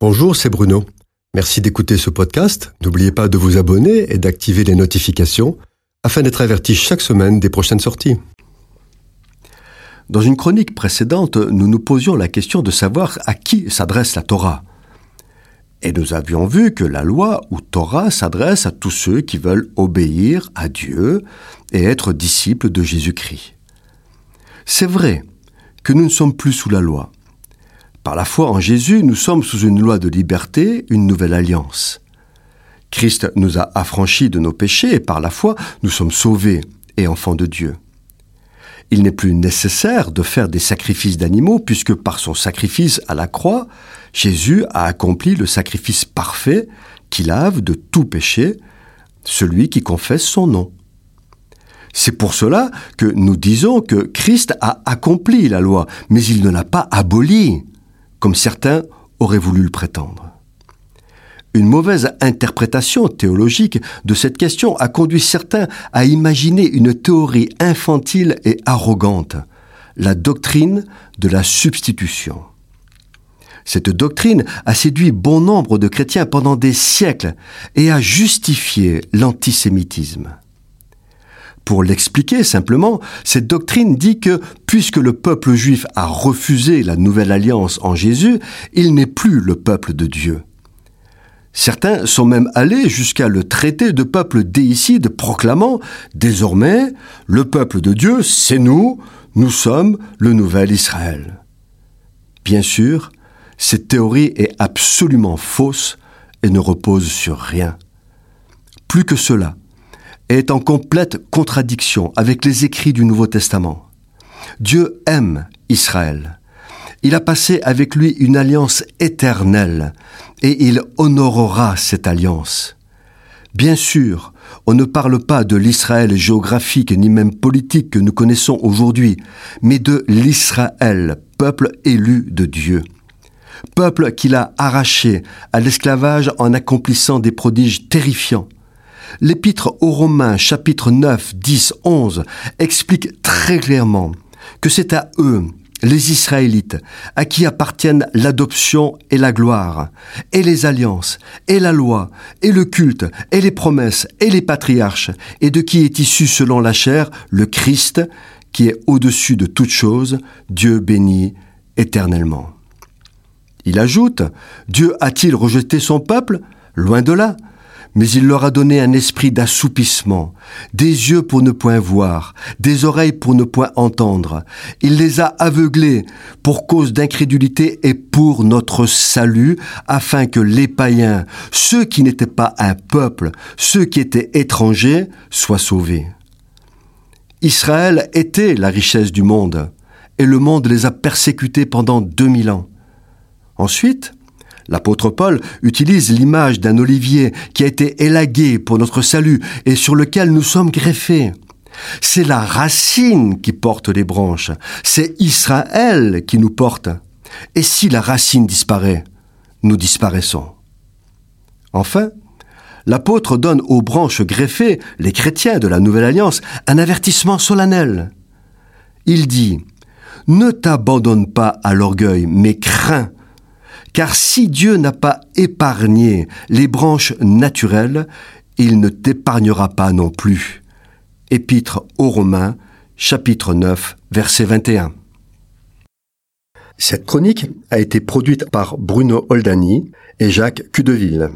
Bonjour, c'est Bruno. Merci d'écouter ce podcast. N'oubliez pas de vous abonner et d'activer les notifications afin d'être averti chaque semaine des prochaines sorties. Dans une chronique précédente, nous nous posions la question de savoir à qui s'adresse la Torah. Et nous avions vu que la loi ou Torah s'adresse à tous ceux qui veulent obéir à Dieu et être disciples de Jésus-Christ. C'est vrai que nous ne sommes plus sous la loi. Par la foi en Jésus, nous sommes sous une loi de liberté, une nouvelle alliance. Christ nous a affranchis de nos péchés et par la foi, nous sommes sauvés et enfants de Dieu. Il n'est plus nécessaire de faire des sacrifices d'animaux puisque par son sacrifice à la croix, Jésus a accompli le sacrifice parfait qui lave de tout péché celui qui confesse son nom. C'est pour cela que nous disons que Christ a accompli la loi, mais il ne l'a pas abolie comme certains auraient voulu le prétendre. Une mauvaise interprétation théologique de cette question a conduit certains à imaginer une théorie infantile et arrogante, la doctrine de la substitution. Cette doctrine a séduit bon nombre de chrétiens pendant des siècles et a justifié l'antisémitisme. Pour l'expliquer simplement, cette doctrine dit que puisque le peuple juif a refusé la nouvelle alliance en Jésus, il n'est plus le peuple de Dieu. Certains sont même allés jusqu'à le traiter de peuple déicide, proclamant Désormais, le peuple de Dieu, c'est nous, nous sommes le nouvel Israël. Bien sûr, cette théorie est absolument fausse et ne repose sur rien. Plus que cela, est en complète contradiction avec les écrits du Nouveau Testament. Dieu aime Israël. Il a passé avec lui une alliance éternelle et il honorera cette alliance. Bien sûr, on ne parle pas de l'Israël géographique ni même politique que nous connaissons aujourd'hui, mais de l'Israël, peuple élu de Dieu. Peuple qu'il a arraché à l'esclavage en accomplissant des prodiges terrifiants L'épître aux Romains chapitre 9, 10, 11 explique très clairement que c'est à eux, les Israélites, à qui appartiennent l'adoption et la gloire, et les alliances, et la loi, et le culte, et les promesses, et les patriarches, et de qui est issu selon la chair le Christ, qui est au-dessus de toutes choses, Dieu béni éternellement. Il ajoute, Dieu a-t-il rejeté son peuple? Loin de là mais il leur a donné un esprit d'assoupissement, des yeux pour ne point voir, des oreilles pour ne point entendre. Il les a aveuglés pour cause d'incrédulité et pour notre salut, afin que les païens, ceux qui n'étaient pas un peuple, ceux qui étaient étrangers, soient sauvés. Israël était la richesse du monde, et le monde les a persécutés pendant deux mille ans. Ensuite, L'apôtre Paul utilise l'image d'un olivier qui a été élagué pour notre salut et sur lequel nous sommes greffés. C'est la racine qui porte les branches, c'est Israël qui nous porte. Et si la racine disparaît, nous disparaissons. Enfin, l'apôtre donne aux branches greffées, les chrétiens de la Nouvelle Alliance, un avertissement solennel. Il dit, Ne t'abandonne pas à l'orgueil, mais crains car si Dieu n'a pas épargné les branches naturelles, il ne t'épargnera pas non plus. Épître aux Romains, chapitre 9, verset 21. Cette chronique a été produite par Bruno Oldani et Jacques Cudeville.